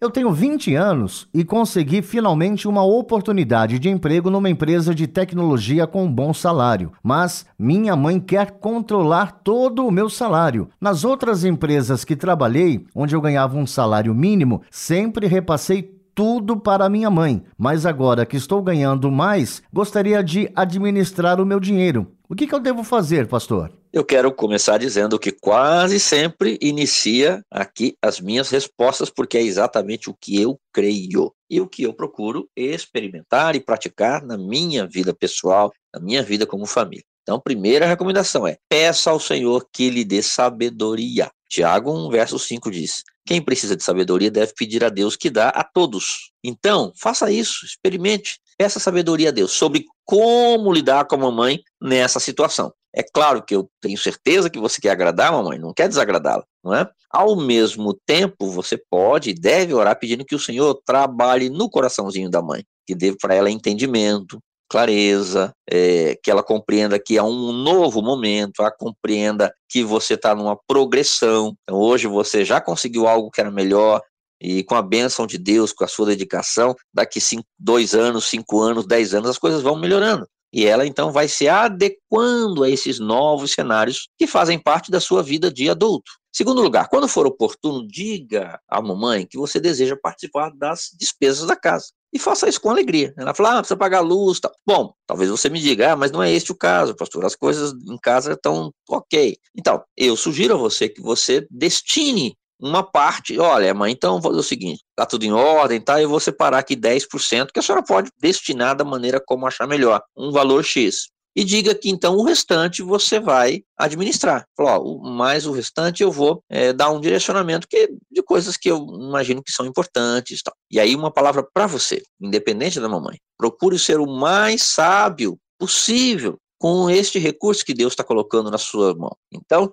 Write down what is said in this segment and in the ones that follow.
Eu tenho 20 anos e consegui finalmente uma oportunidade de emprego numa empresa de tecnologia com um bom salário, mas minha mãe quer controlar todo o meu salário. Nas outras empresas que trabalhei, onde eu ganhava um salário mínimo, sempre repassei tudo para minha mãe, mas agora que estou ganhando mais, gostaria de administrar o meu dinheiro. O que, que eu devo fazer, pastor? Eu quero começar dizendo que quase sempre inicia aqui as minhas respostas, porque é exatamente o que eu creio e o que eu procuro experimentar e praticar na minha vida pessoal, na minha vida como família. Então, primeira recomendação é: peça ao Senhor que lhe dê sabedoria. Tiago 1, verso 5 diz: Quem precisa de sabedoria deve pedir a Deus que dá a todos. Então, faça isso, experimente, peça sabedoria a Deus sobre como lidar com a mamãe nessa situação. É claro que eu tenho certeza que você quer agradar a mamãe, não quer desagradá-la, não é? Ao mesmo tempo, você pode e deve orar pedindo que o Senhor trabalhe no coraçãozinho da mãe, que dê para ela entendimento, clareza, é, que ela compreenda que há um novo momento, ela compreenda que você está numa progressão. Então, hoje você já conseguiu algo que era melhor, e com a bênção de Deus, com a sua dedicação, daqui cinco, dois anos, cinco anos, dez anos, as coisas vão melhorando. E ela então vai se adequando a esses novos cenários que fazem parte da sua vida de adulto. Segundo lugar, quando for oportuno, diga à mamãe que você deseja participar das despesas da casa. E faça isso com alegria. Ela fala, ah, precisa pagar a luz. Tal. Bom, talvez você me diga, ah, mas não é este o caso, pastor. As coisas em casa estão ok. Então, eu sugiro a você que você destine uma parte, olha, mãe, então vou fazer o seguinte, tá tudo em ordem, tá? Eu vou separar aqui 10%, que a senhora pode destinar da maneira como achar melhor, um valor X. E diga que então o restante você vai administrar. Falou, ó, mais o restante eu vou é, dar um direcionamento que, de coisas que eu imagino que são importantes. Tal. E aí, uma palavra para você, independente da mamãe. Procure ser o mais sábio possível com este recurso que Deus está colocando na sua mão. Então,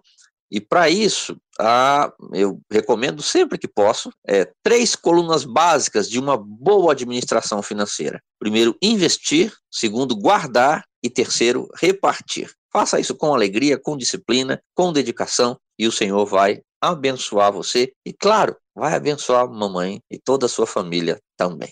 e para isso, eu recomendo sempre que posso, é, três colunas básicas de uma boa administração financeira. Primeiro, investir. Segundo, guardar. E terceiro, repartir. Faça isso com alegria, com disciplina, com dedicação, e o Senhor vai abençoar você. E, claro, vai abençoar mamãe e toda a sua família também.